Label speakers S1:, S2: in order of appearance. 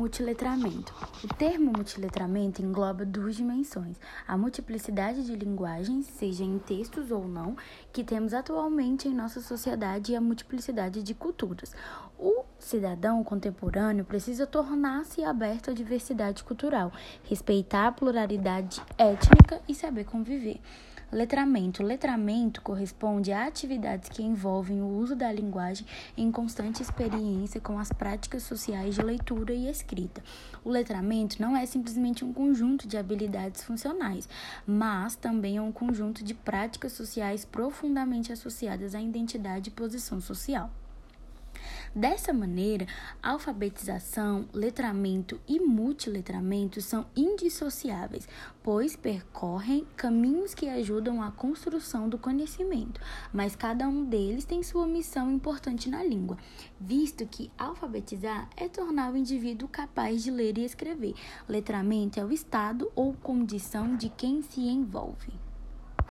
S1: Multiletramento. O termo multiletramento engloba duas dimensões: a multiplicidade de linguagens, seja em textos ou não, que temos atualmente em nossa sociedade, e a multiplicidade de culturas. O cidadão contemporâneo precisa tornar-se aberto à diversidade cultural, respeitar a pluralidade étnica e saber conviver. Letramento. Letramento corresponde a atividades que envolvem o uso da linguagem em constante experiência com as práticas sociais de leitura e escrita. O letramento não é simplesmente um conjunto de habilidades funcionais, mas também é um conjunto de práticas sociais profundamente associadas à identidade e posição social. Dessa maneira, alfabetização, letramento e multiletramento são indissociáveis, pois percorrem caminhos que ajudam à construção do conhecimento, mas cada um deles tem sua missão importante na língua, visto que alfabetizar é tornar o indivíduo capaz de ler e escrever. Letramento é o estado ou condição de quem se envolve.